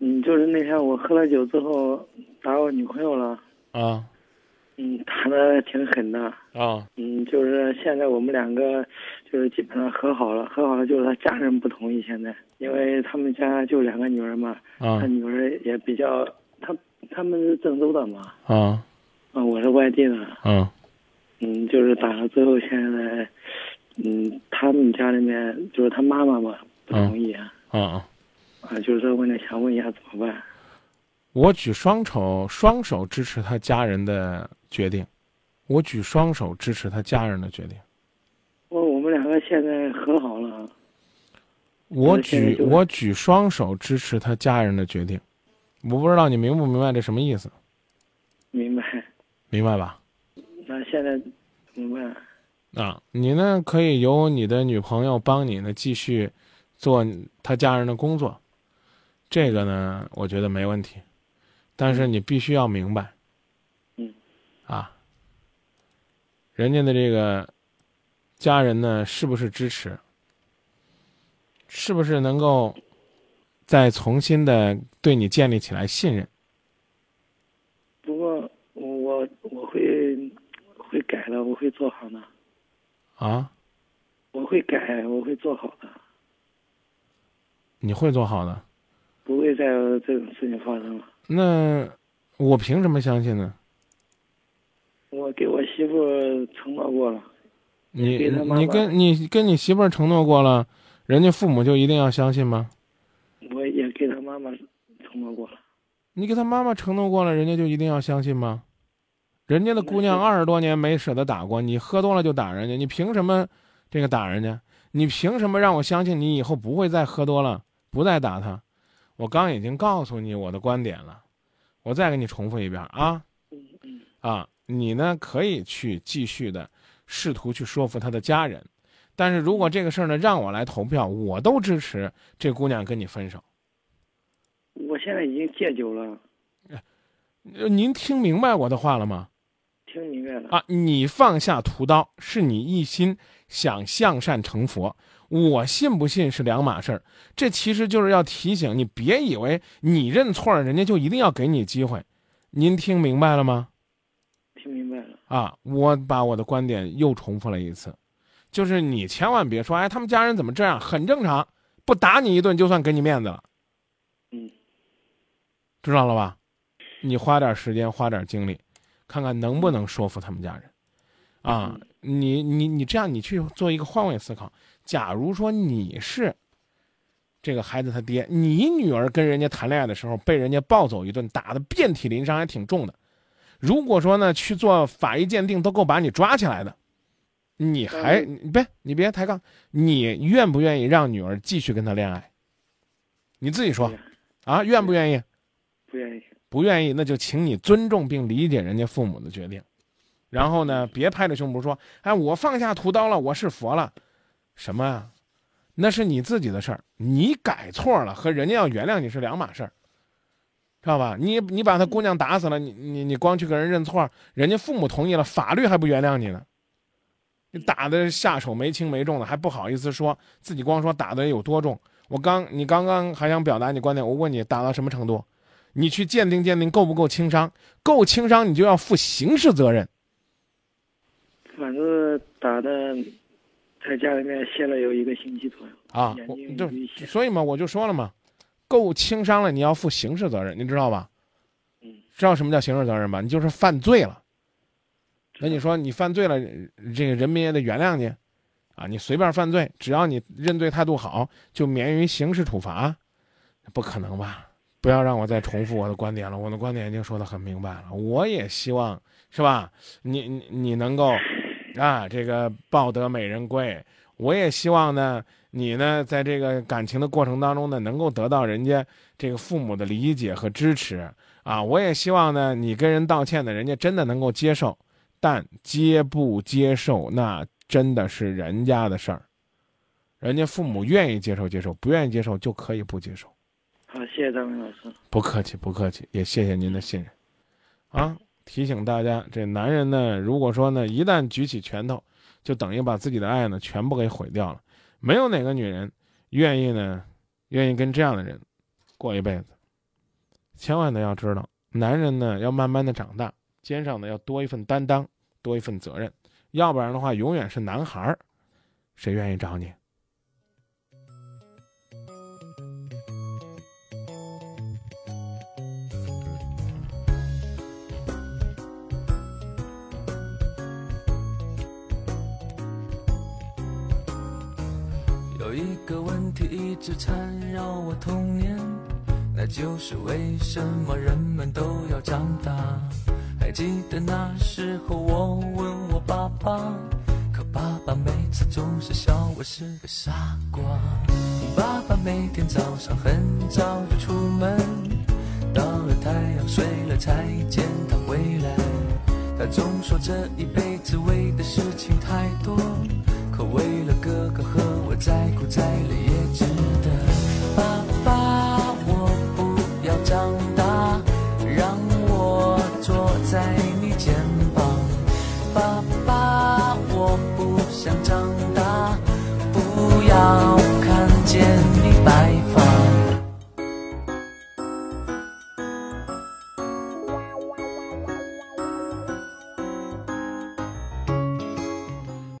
嗯，就是那天我喝了酒之后打我女朋友了，啊。嗯，打的挺狠的，啊。嗯，就是现在我们两个就是基本上和好了，和好了就是他家人不同意现在，因为他们家就两个女儿嘛，啊他女儿也比较，他他们是郑州的嘛，啊。啊，我是外地的，嗯嗯，就是打了之后现在，嗯，他们家里面就是他妈妈嘛不同意啊，嗯嗯，啊，就是说问了想问一下怎么办？我举双手双手支持他家人的决定，我举双手支持他家人的决定。我我们两个现在和好了，我举我举双手支持他家人的决定，我不知道你明不明白这什么意思？明白？明白吧？那现在怎么办？啊，你呢可以由你的女朋友帮你呢继续做他家人的工作，这个呢我觉得没问题，但是你必须要明白，嗯，啊，人家的这个家人呢是不是支持，是不是能够再重新的对你建立起来信任？不过我我会会改了，我会做好的，啊，我会改，我会做好的，你会做好的。不会再有这种事情发生了。那我凭什么相信呢？我给我媳妇承诺过了，你你跟你跟你媳妇儿承诺过了，人家父母就一定要相信吗？我也给他妈妈承诺过了。你给他妈妈承诺过了，人家就一定要相信吗？人家的姑娘二十多年没舍得打过，你喝多了就打人家，你凭什么这个打人家？你凭什么让我相信你以后不会再喝多了，不再打他？我刚已经告诉你我的观点了，我再给你重复一遍啊啊！你呢可以去继续的试图去说服他的家人，但是如果这个事儿呢让我来投票，我都支持这姑娘跟你分手。我现在已经戒酒了，呃您听明白我的话了吗？听了。啊，你放下屠刀，是你一心想向善成佛。我信不信是两码事儿。这其实就是要提醒你，别以为你认错了，人家就一定要给你机会。您听明白了吗？听明白了。啊，我把我的观点又重复了一次，就是你千万别说，哎，他们家人怎么这样，很正常，不打你一顿就算给你面子了，嗯，知道了吧？你花点时间，花点精力，看看能不能说服他们家人。啊，你你你这样，你去做一个换位思考。假如说你是这个孩子他爹，你女儿跟人家谈恋爱的时候被人家暴走一顿，打的遍体鳞伤，还挺重的。如果说呢去做法医鉴定都够把你抓起来的，你还嗯你别你别抬杠，你愿不愿意让女儿继续跟他恋爱？你自己说啊，愿不愿意？不愿意。不愿意，那就请你尊重并理解人家父母的决定，然后呢，别拍着胸脯说：“哎，我放下屠刀了，我是佛了。”什么啊？那是你自己的事儿，你改错了和人家要原谅你是两码事儿，知道吧？你你把他姑娘打死了，你你你光去跟人认错，人家父母同意了，法律还不原谅你呢。你打的下手没轻没重的，还不好意思说自己光说打的有多重。我刚你刚刚还想表达你观点，我问你打到什么程度？你去鉴定鉴定够不够轻伤？够轻伤，你就要负刑事责任。反正打的，在家里面歇了有一个星期左右。啊，就所以嘛，我就说了嘛，够轻伤了，你要负刑事责任，你知道吧？嗯，知道什么叫刑事责任吧？你就是犯罪了。那你说你犯罪了，这个人民也得原谅你，啊，你随便犯罪，只要你认罪态度好，就免于刑事处罚，不可能吧？不要让我再重复我的观点了，我的观点已经说得很明白了。我也希望是吧？你你你能够啊，这个抱得美人归。我也希望呢，你呢，在这个感情的过程当中呢，能够得到人家这个父母的理解和支持啊。我也希望呢，你跟人道歉呢，人家真的能够接受，但接不接受那真的是人家的事儿。人家父母愿意接受接受，不愿意接受就可以不接受。好，谢谢张明老师。不客气，不客气，也谢谢您的信任，啊！提醒大家，这男人呢，如果说呢，一旦举起拳头，就等于把自己的爱呢全部给毁掉了。没有哪个女人愿意呢，愿意跟这样的人过一辈子。千万的要知道，男人呢要慢慢的长大，肩上呢要多一份担当，多一份责任，要不然的话，永远是男孩儿，谁愿意找你？有一个问题一直缠绕我童年，那就是为什么人们都要长大？还记得那时候我问我爸爸，可爸爸每次总是笑我是个傻瓜。爸爸每天早上很早就出门，到了太阳睡了才见他回来。他总说这一辈子为的事情太多。可为了哥哥和我，再苦再累也